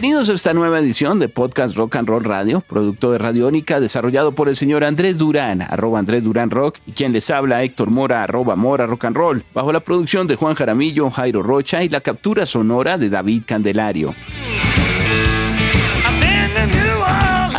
Bienvenidos a esta nueva edición de Podcast Rock and Roll Radio, producto de Radiónica, desarrollado por el señor Andrés Durán, arroba Andrés Durán Rock, y quien les habla Héctor Mora, arroba Mora Rock and Roll, bajo la producción de Juan Jaramillo, Jairo Rocha y la captura sonora de David Candelario.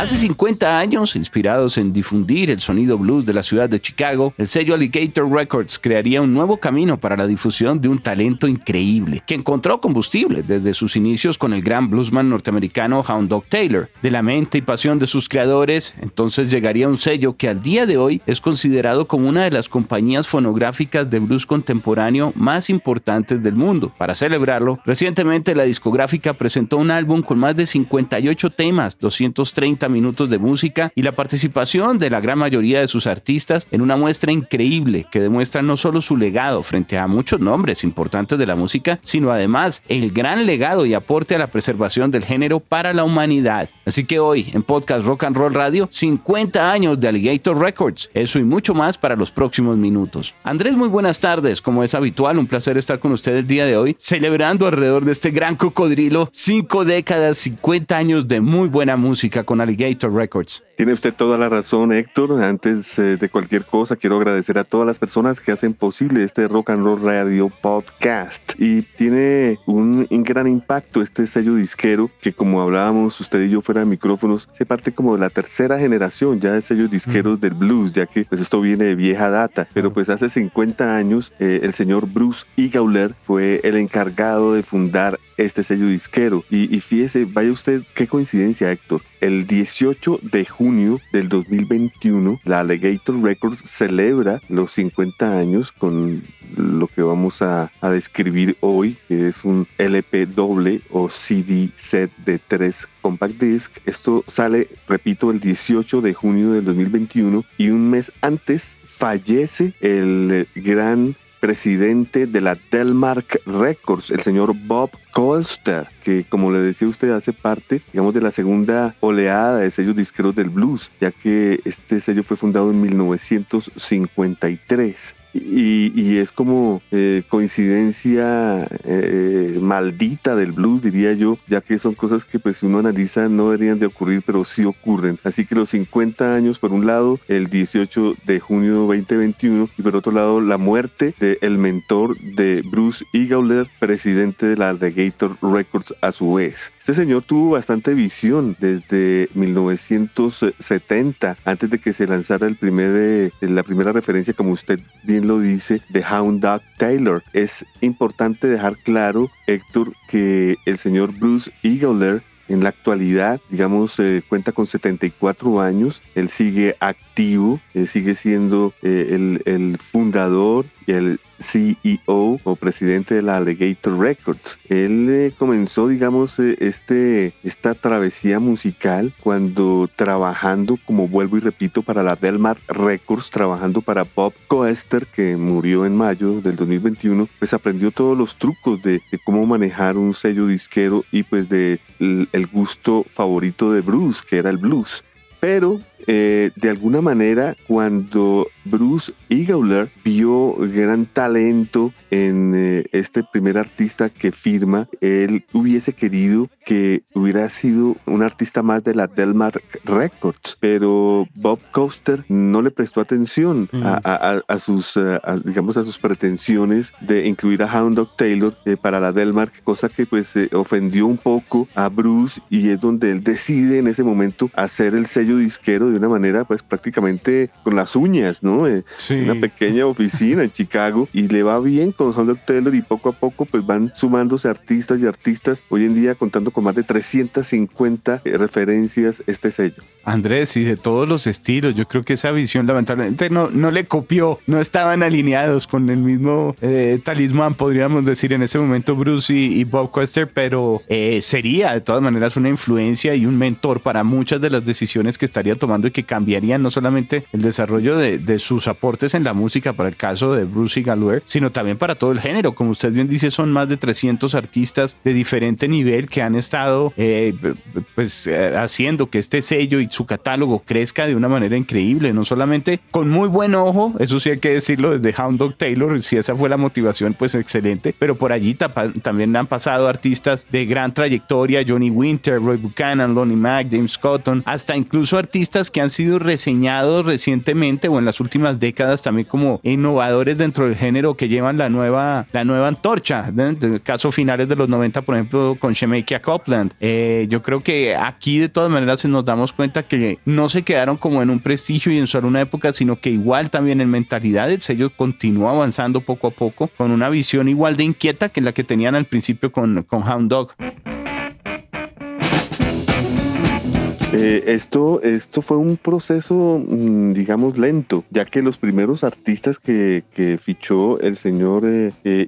Hace 50 años, inspirados en difundir el sonido blues de la ciudad de Chicago, el sello Alligator Records crearía un nuevo camino para la difusión de un talento increíble, que encontró combustible desde sus inicios con el gran bluesman norteamericano Hound Dog Taylor. De la mente y pasión de sus creadores, entonces llegaría un sello que al día de hoy es considerado como una de las compañías fonográficas de blues contemporáneo más importantes del mundo. Para celebrarlo, recientemente la discográfica presentó un álbum con más de 58 temas, 230 minutos de música y la participación de la gran mayoría de sus artistas en una muestra increíble que demuestra no solo su legado frente a muchos nombres importantes de la música, sino además el gran legado y aporte a la preservación del género para la humanidad. Así que hoy en Podcast Rock and Roll Radio, 50 años de Alligator Records, eso y mucho más para los próximos minutos. Andrés, muy buenas tardes, como es habitual, un placer estar con usted el día de hoy, celebrando alrededor de este gran cocodrilo, 5 décadas, 50 años de muy buena música con Alligator Records. Tiene usted toda la razón, Héctor. Antes eh, de cualquier cosa, quiero agradecer a todas las personas que hacen posible este Rock and Roll Radio Podcast. Y tiene un, gran impacto este sello disquero que, como hablábamos usted y yo fuera de micrófonos, se parte como de la tercera generación ya de sellos disqueros del blues, ya que pues esto viene de vieja data. Pero pues hace 50 años eh, el señor Bruce E. Gauler fue el encargado de fundar este sello disquero. Y, fíjese, vaya usted, qué coincidencia, Héctor. El 18 de junio del 2021, la Alligator Records celebra los 50 años con lo que vamos a, a describir hoy, que es un LP doble o CD set de tres compact disc. Esto sale, repito, el 18 de junio del 2021 y un mes antes fallece el gran presidente de la Delmark Records, el señor Bob Colster, que como le decía usted hace parte, digamos, de la segunda oleada de sellos disqueros del blues, ya que este sello fue fundado en 1953. Y, es como eh, coincidencia eh, maldita del blues, diría yo, ya que son cosas que pues si uno analiza no deberían de ocurrir, pero sí ocurren. Así que los 50 años, por un lado, el 18 de junio 2021, y por otro lado, la muerte del mentor de Bruce E. Gauler, presidente de la The Gator Records a su vez. Este señor tuvo bastante visión desde 1970, antes de que se lanzara el primer, eh, la primera referencia, como usted bien lo dice de Hound Dog Taylor. Es importante dejar claro, Héctor, que el señor Bruce Eagler en la actualidad, digamos, eh, cuenta con 74 años, él sigue activo, él sigue siendo eh, el, el fundador el CEO o presidente de la Alligator Records. Él eh, comenzó, digamos, eh, este, esta travesía musical cuando trabajando, como vuelvo y repito, para la Delmar Records, trabajando para Bob Coester, que murió en mayo del 2021, pues aprendió todos los trucos de, cómo manejar un sello disquero y pues de el gusto favorito de Bruce, que era el blues. Pero eh, de alguna manera, cuando Bruce Eagler vio gran talento en eh, este primer artista que firma, él hubiese querido que hubiera sido un artista más de la Delmark Records, pero Bob Coster no le prestó atención a, sus, eh, digamos, a sus pretensiones de incluir a Hound Dog Taylor para la Delmark, cosa que pues ofendió un poco a Bruce y es donde él decide en ese momento hacer el sello disquero de una manera pues prácticamente con las uñas, ¿no? Eh, una pequeña oficina en Chicago y le va bien con Hunter Taylor y poco a poco pues van sumándose artistas y artistas hoy en día contando con más de 350 eh, referencias este sello. Andrés, y de todos los estilos, yo creo que esa visión lamentablemente no, no le copió, no estaban alineados con el mismo eh, talismán, podríamos decir en ese momento Bruce y, Bob Quester, pero sería de todas maneras una influencia y un mentor para muchas de las decisiones que estaría tomando y que cambiarían no solamente el desarrollo de, de sus aportes en la música para el caso de Bruce y sino también para todo el género. Como usted bien dice, son más de 300 artistas de diferente nivel que han estado eh, pues eh, haciendo que este sello y su catálogo crezca de una manera increíble, no solamente con muy buen ojo, eso sí hay que decirlo desde Hound Dog Taylor, si esa fue la motivación, pues excelente, pero por allí también han pasado artistas de gran trayectoria, Johnny Winter, Roy Buchanan, Lonnie Mack, James Cotton, hasta incluso artistas que han sido reseñados recientemente o en las últimas décadas también como innovadores dentro del género que llevan la nueva, la nueva antorcha. En el caso finales de los 90, por ejemplo, con Shemaikia Copland. Eh, yo creo que aquí de todas maneras nos damos cuenta que no se quedaron como en un prestigio y en solo una época, sino que igual también en mentalidad el sello continuó avanzando poco a poco con una visión igual de inquieta que la que tenían al principio con, con Hound Dog. Eh, esto, esto fue un proceso, mm, digamos, lento, ya que los primeros artistas que, fichó el señor eh, eh,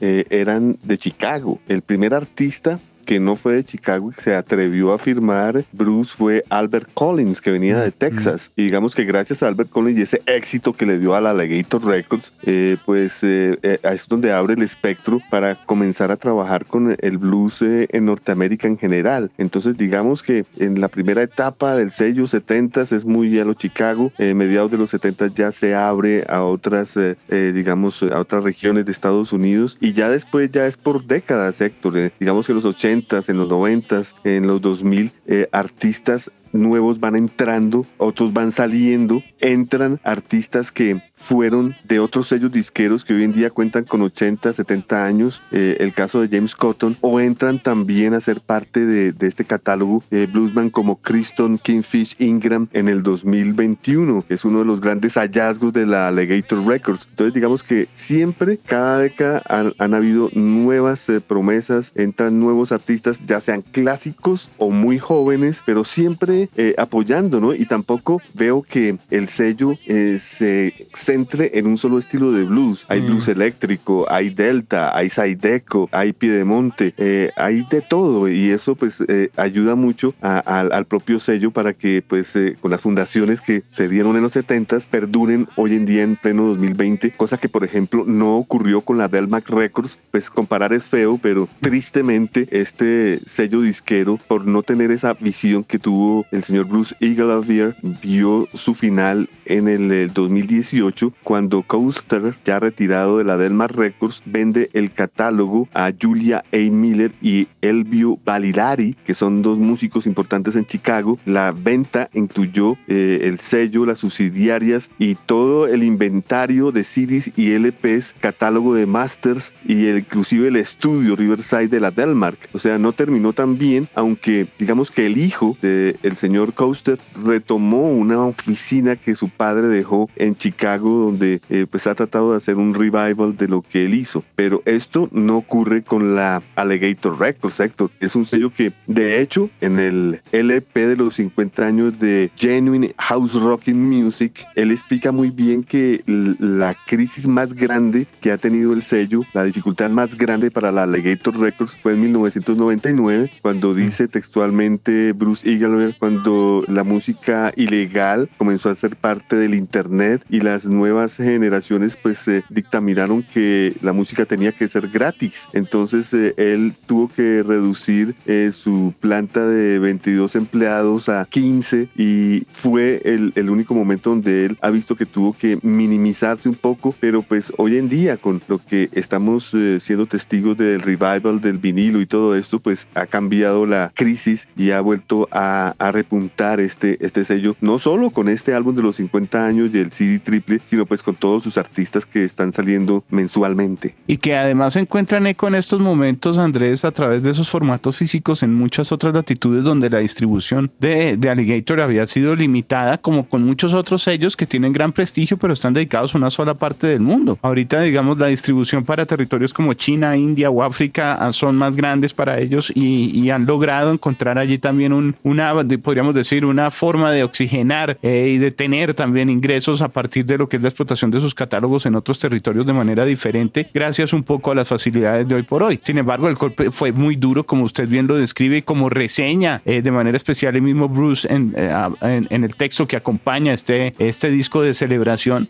eh eran de Chicago. El primer artista que no fue de Chicago y que se atrevió a firmar Bruce fue Albert Collins, que venía de Texas. Y digamos que gracias a Albert Collins y ese éxito que le dio a la Alligator Records, eh, pues eh, eh, es donde abre el espectro para comenzar a trabajar con el blues en Norteamérica en general. Entonces, digamos que en la primera etapa del sello 70 es muy a lo Chicago, mediados de los 70 ya se abre a otras, digamos, a otras regiones de Estados Unidos y ya después ya es por décadas, Héctor. digamos que los 80 en los 90, en los 2000, eh, artistas nuevos van entrando, otros van saliendo, entran artistas que fueron de otros sellos disqueros que hoy en día cuentan con 80, 70 años, eh, el caso de James Cotton, o entran también a ser parte de, este catálogo eh, bluesman como Kristen Kingfish Ingram en el 2021, que es uno de los grandes hallazgos de la Alligator Records. Entonces digamos que siempre, cada década han, habido nuevas eh, promesas, entran nuevos artistas, ya sean clásicos o muy jóvenes, pero siempre apoyando, ¿no? Y tampoco veo que el sello se centre en un solo estilo de blues. Hay blues mm. eléctrico, hay delta, hay Zydeco, hay piedemonte, eh, hay de todo y eso pues eh, ayuda mucho al propio sello para que pues eh, con las fundaciones que se dieron en los 70s perduren hoy en día en pleno 2020, cosa que por ejemplo no ocurrió con la Delmac Records, pues comparar es feo, pero tristemente este sello disquero por no tener esa visión que tuvo el señor Bruce Eagle vio su final en el 2018 cuando Coaster, ya retirado de la Delmar Records, vende el catálogo a Julia A. Miller y Elvio Validari, que son dos músicos importantes en Chicago. La venta incluyó eh, el sello, las subsidiarias y todo el inventario de CDs y LPs, catálogo de masters y inclusive el estudio Riverside de la Delmark. O sea, no terminó tan bien, aunque digamos que el hijo del señor Coaster retomó una oficina que su padre dejó en Chicago donde eh, pues ha tratado de hacer un revival de lo que él hizo. Pero esto no ocurre con la Alligator Records, Héctor. Es un sello que de hecho en el LP de los 50 años de Genuine House Rocking Music, él explica muy bien que la crisis más grande que ha tenido el sello, la dificultad más grande para la Alligator Records fue en 1999, cuando dice textualmente Bruce Eagleman, cuando la música ilegal comenzó a ser parte del Internet y las nuevas generaciones pues eh, dictaminaron que la música tenía que ser gratis. Entonces eh, él tuvo que reducir eh, su planta de 22 empleados a 15 y fue el, el, único momento donde él ha visto que tuvo que minimizarse un poco, pero pues hoy en día con lo que estamos siendo testigos del revival del vinilo y todo esto, pues ha cambiado la crisis y ha vuelto a, a repuntar este, este sello, no solo con este álbum de los 50 años y el CD triple, sino pues con todos sus artistas que están saliendo mensualmente. Y que además encuentran eco en estos momentos, Andrés, a través de esos formatos físicos en muchas otras latitudes donde la distribución de, de Alligator había sido limitada, como con muchos otros sellos que tienen gran prestigio, pero están dedicados a una sola parte del mundo. Ahorita, digamos, la distribución para territorios como China, India o África son más grandes para ellos y, y han logrado encontrar allí también un, una, podríamos decir, una forma de oxigenar eh, y de tener también ingresos a partir de lo que es la explotación de sus catálogos en otros territorios de manera diferente, gracias un poco a las facilidades de hoy por hoy. Sin embargo, el golpe fue muy duro, como usted bien lo describe, y como reseña eh, de manera especial el mismo Bruce en, en, el texto que acompaña este, este disco de celebración.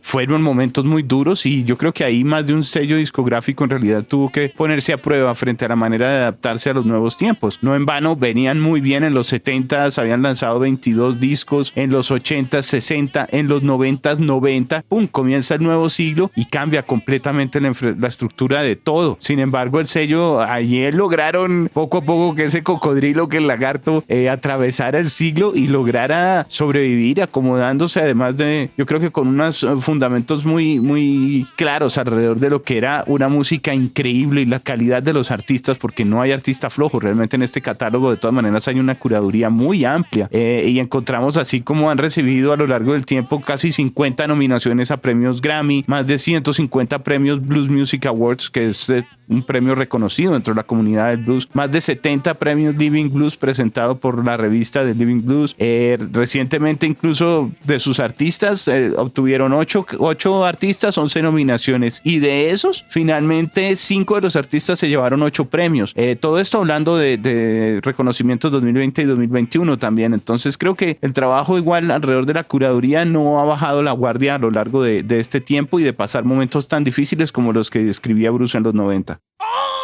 fueron momentos muy duros y yo creo que ahí más de un sello discográfico en realidad tuvo que ponerse a prueba frente a la manera de adaptarse a los nuevos tiempos. No en vano, venían muy bien en los 70s, habían lanzado 22 discos, en los 80s 60, en los 90s 90, ¡pum! Comienza el nuevo siglo y cambia completamente la, estructura de todo. Sin embargo, el sello, ayer lograron poco a poco que ese cocodrilo, que el lagarto, eh, atravesara el siglo y lograra sobrevivir acomodándose, además de, yo creo que con unos fundamentos muy, muy claros alrededor de lo que era una música increíble y la calidad de los artistas, porque no hay artista flojo. Realmente en este catálogo, de todas maneras, hay una curaduría muy amplia. Eh, y encontramos así como han recibido a lo largo del tiempo casi 50 nominaciones a premios Grammy, más de 150 premios Blues Music Awards, que es eh, un premio reconocido dentro de la comunidad del blues, más de 70 premios Living Blues presentados por la revista de Living Blues. Eh, recientemente incluso de sus artistas obtuvieron 8, 8 artistas, 11 nominaciones y de esos finalmente 5 de los artistas se llevaron 8 premios. Eh, todo esto hablando de, reconocimientos 2020 y 2021 también. Entonces creo que el trabajo igual alrededor de la curaduría no ha bajado la guardia a lo largo de, de este tiempo y de pasar momentos tan difíciles como los que describía Bruce en los 90. Oh!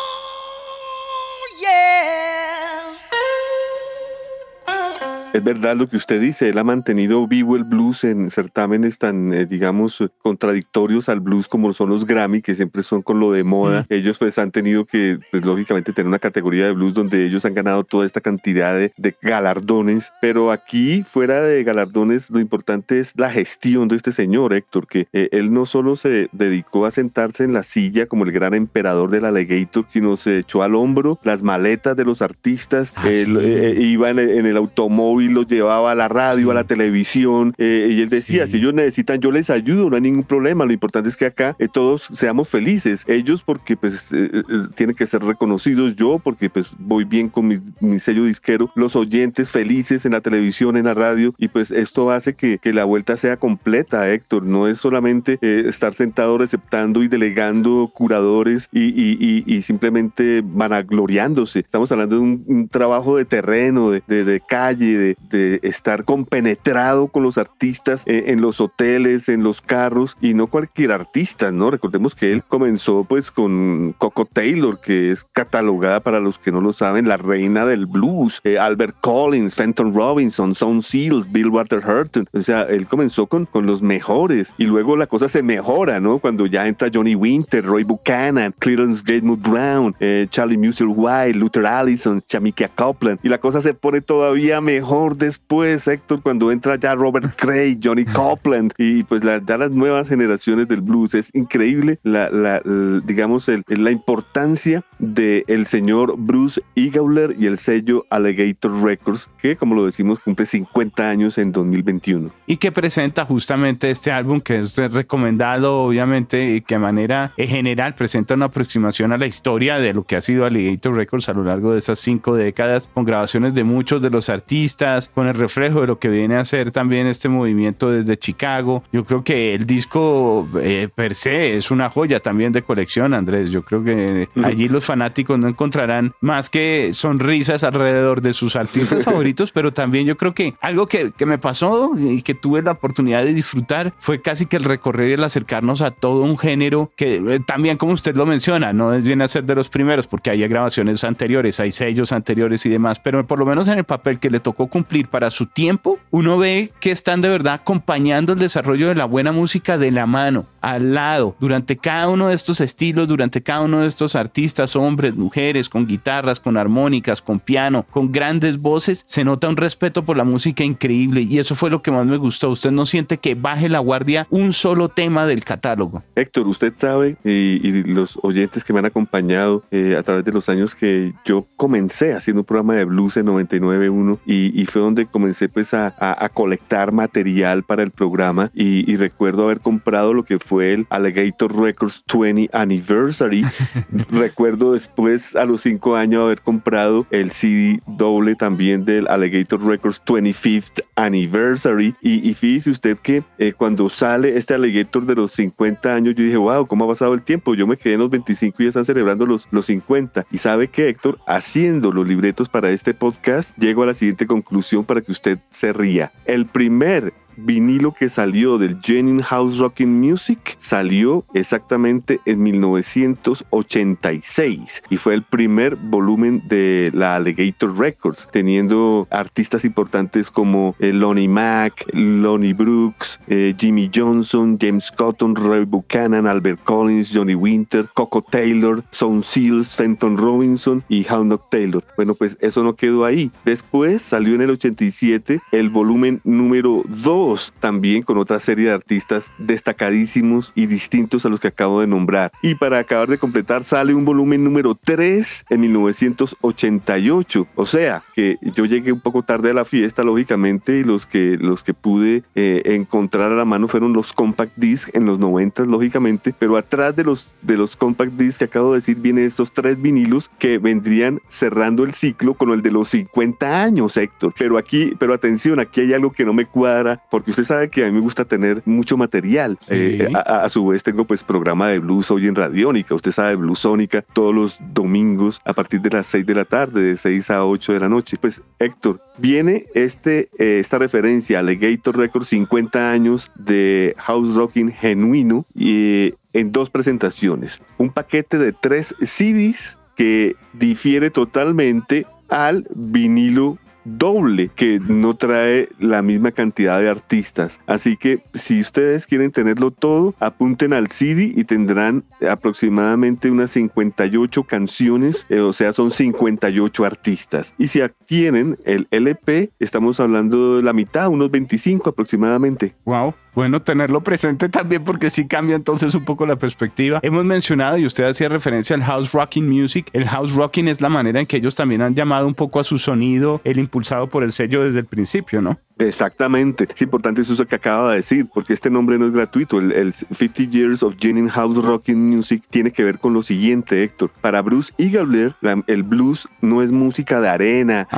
Es verdad lo que usted dice, él ha mantenido vivo el blues en certámenes tan, eh, digamos, contradictorios al blues como son los Grammy, que siempre son con lo de moda. Mm. Ellos pues han tenido que, pues lógicamente, tener una categoría de blues donde ellos han ganado toda esta cantidad de, galardones. Pero aquí, fuera de galardones, lo importante es la gestión de este señor, Héctor, que eh, él no solo se dedicó a sentarse en la silla como el gran emperador del alligator, sino se echó al hombro las maletas de los artistas, ah, eh, iba en el automóvil y los llevaba a la radio, a la televisión, eh, y él decía, si ellos necesitan, yo les ayudo, no hay ningún problema, lo importante es que acá eh, todos seamos felices, ellos porque pues eh, tienen que ser reconocidos, yo porque pues voy bien con mi, sello disquero, los oyentes felices en la televisión, en la radio, y pues esto hace que, que la vuelta sea completa, Héctor, no es solamente estar sentado receptando y delegando curadores y, y, y, simplemente vanagloriándose, estamos hablando de un, trabajo de terreno, de, de, de calle, de, de, estar compenetrado con los artistas eh, en los hoteles, en los carros y no cualquier artista, ¿no? Recordemos que él comenzó pues con Coco Taylor, que es catalogada para los que no lo saben, la reina del blues, eh, Albert Collins, Fenton Robinson, Son Seals, Bill Walter Hurton, o sea, él comenzó con, con los mejores y luego la cosa se mejora, ¿no? Cuando ya entra Johnny Winter, Roy Buchanan, Clarence Gatewood Brown, eh, Charlie Musel White, Luther Allison, Chamikia Copeland y la cosa se pone todavía mejor después, Héctor, cuando entra ya Robert Cray, Johnny Copland y pues la, ya las nuevas generaciones del blues. Es increíble la, la, digamos, el, la importancia del el señor Bruce Igauler y el sello Alligator Records, que como lo decimos cumple 50 años en 2021. Y que presenta justamente este álbum que es recomendado, obviamente, y que de manera general presenta una aproximación a la historia de lo que ha sido Alligator Records a lo largo de esas cinco décadas, con grabaciones de muchos de los artistas, con el reflejo de lo que viene a ser también este movimiento desde Chicago. Yo creo que el disco eh, per se es una joya también de colección, Andrés. Yo creo que allí los fanáticos no encontrarán más que sonrisas alrededor de sus artistas favoritos, pero también yo creo que algo que, que me pasó y que tuve la oportunidad de disfrutar fue casi que el recorrer y el acercarnos a todo un género que eh, también, como usted lo menciona, no es bien a ser de los primeros, porque hay grabaciones anteriores, hay sellos anteriores y demás, pero por lo menos en el papel que le tocó cumplir para su tiempo, uno ve que están de verdad acompañando el desarrollo de la buena música de la mano, al lado, durante cada uno de estos estilos, durante cada uno de estos artistas, hombres, mujeres, con guitarras, con armónicas, con piano, con grandes voces, se nota un respeto por la música increíble y eso fue lo que más me gustó. Usted no siente que baje la guardia un solo tema del catálogo. Héctor, usted sabe y, los oyentes que me han acompañado eh, a través de los años que yo comencé haciendo un programa de blues en 99.1 y, y y, fue donde comencé pues a, a, colectar material para el programa y, y, recuerdo haber comprado lo que fue el Alligator Records 20 Anniversary. recuerdo después a los cinco años haber comprado el CD doble también del Alligator Records 25th Anniversary y, fíjese usted que eh, cuando sale este Alligator de los 50 años yo dije wow, ¿cómo ha pasado el tiempo? Yo me quedé en los 25 y ya están celebrando los, los 50 y sabe que Héctor, haciendo los libretos para este podcast, llego a la siguiente conclusión para que usted se ría. El primer vinilo que salió del Jennings House Rocking Music salió exactamente en 1986 y fue el primer volumen de la Alligator Records, teniendo artistas importantes como eh, Lonnie Mack, Lonnie Brooks, eh, Jimmy Johnson, James Cotton, Ray Buchanan, Albert Collins, Johnny Winter, Coco Taylor, Son Seals, Fenton Robinson y Hound Taylor. Bueno, pues eso no quedó ahí. Después salió en el 87 el volumen número 2 también con otra serie de artistas destacadísimos y distintos a los que acabo de nombrar. Y para acabar de completar sale un volumen número 3 en 1988. O sea, que yo llegué un poco tarde a la fiesta, lógicamente, y los que, los que pude eh, encontrar a la mano fueron los compact disc en los 90, lógicamente, pero atrás de los, de los compact disc que acabo de decir vienen estos tres vinilos que vendrían cerrando el ciclo con el de los 50 años, Héctor. Pero aquí, pero atención, aquí hay algo que no me cuadra porque usted sabe que a mí me gusta tener mucho material. Eh, a, su vez tengo pues programa de blues hoy en Radiónica, usted sabe, Bluesónica, todos los domingos a partir de las 6 de la tarde, de 6 a 8 de la noche. Pues Héctor, viene este, eh, esta referencia a Legator Records 50 años de house rocking genuino y en dos presentaciones. Un paquete de tres CDs que difiere totalmente al vinilo doble que no trae la misma cantidad de artistas. Así que si ustedes quieren tenerlo todo, apunten al CD y tendrán aproximadamente unas 58 canciones, eh, o sea, son 58 artistas. Y si tienen el LP, estamos hablando de la mitad, unos 25 aproximadamente. Wow bueno tenerlo presente también porque sí cambia entonces un poco la perspectiva. Hemos mencionado y usted hacía referencia al house rocking music. El house rocking es la manera en que ellos también han llamado un poco a su sonido, el impulsado por el sello desde el principio, ¿no? Exactamente. Es importante eso que acaba de decir, porque este nombre no es gratuito. El, 50 Years of Jennings House Rocking Music tiene que ver con lo siguiente, Héctor. Para Bruce Eagler, el blues no es música de arena,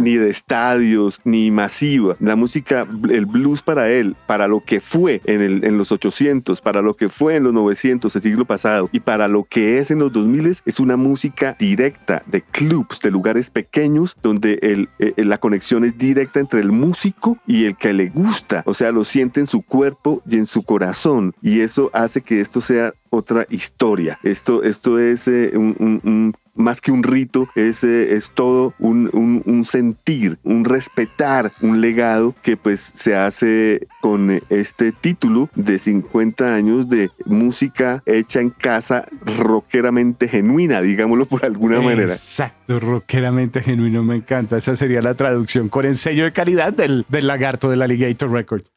ni de estadios, ni masiva. La música, el blues para él, para lo que fue en, el, en los 800, para lo que fue en los 900, el siglo pasado, y para lo que es en los 2000, es una música directa de clubs, de lugares pequeños, donde el, eh, la conexión es directa entre el músico y el que le gusta, o sea, lo siente en su cuerpo y en su corazón y eso hace que esto sea otra historia. Esto, esto es eh, un, más que un rito, es, eh, es todo un, un, sentir, un respetar, un legado que pues se hace con este título de 50 años de música hecha en casa, rockeramente genuina, digámoslo por alguna manera. Exacto, rockeramente genuino, me encanta. Esa sería la traducción con el sello de calidad del, del lagarto del Alligator Records.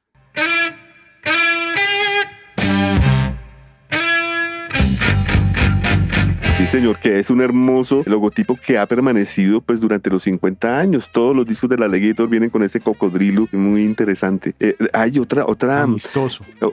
Señor, que es un hermoso logotipo que ha permanecido pues durante los 50 años. Todos los discos de la Legator vienen con ese cocodrilo muy interesante. Eh, hay otra, otra,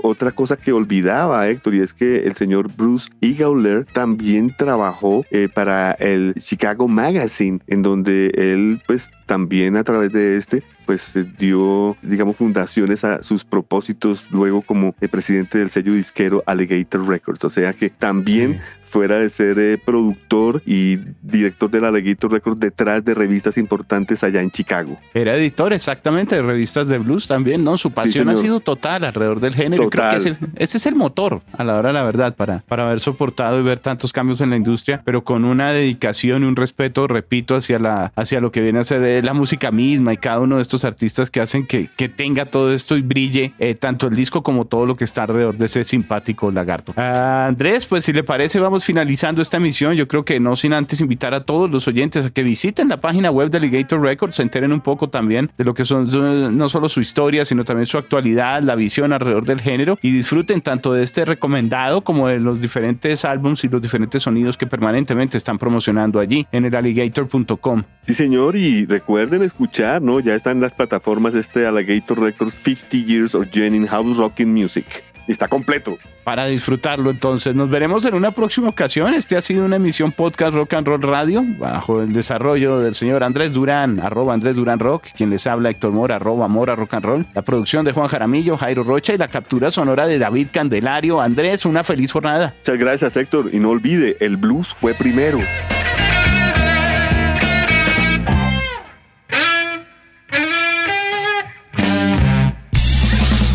otra cosa que olvidaba Héctor y es que el señor Bruce Eagler también trabajó eh, para el Chicago Magazine, en donde él pues también a través de este pues dio, digamos, fundaciones a sus propósitos luego como el presidente del sello disquero Alligator Records. O sea que también fuera de ser eh, productor y director de la Alligator Records detrás de revistas importantes allá en Chicago. Era editor exactamente de revistas de blues también, ¿no? Su pasión ha sido total alrededor del género. Creo que ese, es el motor, a la hora de la verdad, para, para haber soportado y ver tantos cambios en la industria, pero con una dedicación y un respeto, repito, hacia, la, hacia lo que viene a ser de la música misma y cada uno de estos artistas que hacen que, que tenga todo esto y brille eh, tanto el disco como todo lo que está alrededor de ese simpático lagarto. Andrés, pues si le parece, vamos finalizando esta emisión. Yo creo que no sin antes invitar a todos los oyentes a que visiten la página web de Alligator Records, se enteren un poco también de lo que son no solo su historia, sino también su actualidad, la visión alrededor del género y disfruten tanto de este recomendado como de los diferentes álbums y los diferentes sonidos que permanentemente están promocionando allí en el alligator.com. Sí, señor, y recuerden escuchar, ¿no? Ya están las plataformas este Alligator Records 50 Years of Jenny House Rocking Music. Está completo para disfrutarlo. Entonces, nos veremos en una próxima ocasión. Este ha sido una emisión podcast Rock and Roll Radio bajo el desarrollo del señor Andrés Durán, arroba Andrés Durán Rock, quien les habla Héctor Mora, arroba Mora Rock and Roll, la producción de Juan Jaramillo, Jairo Rocha y la captura sonora de David Candelario. Andrés, una feliz jornada. Muchas gracias, Héctor. Y no olvide, el blues fue primero.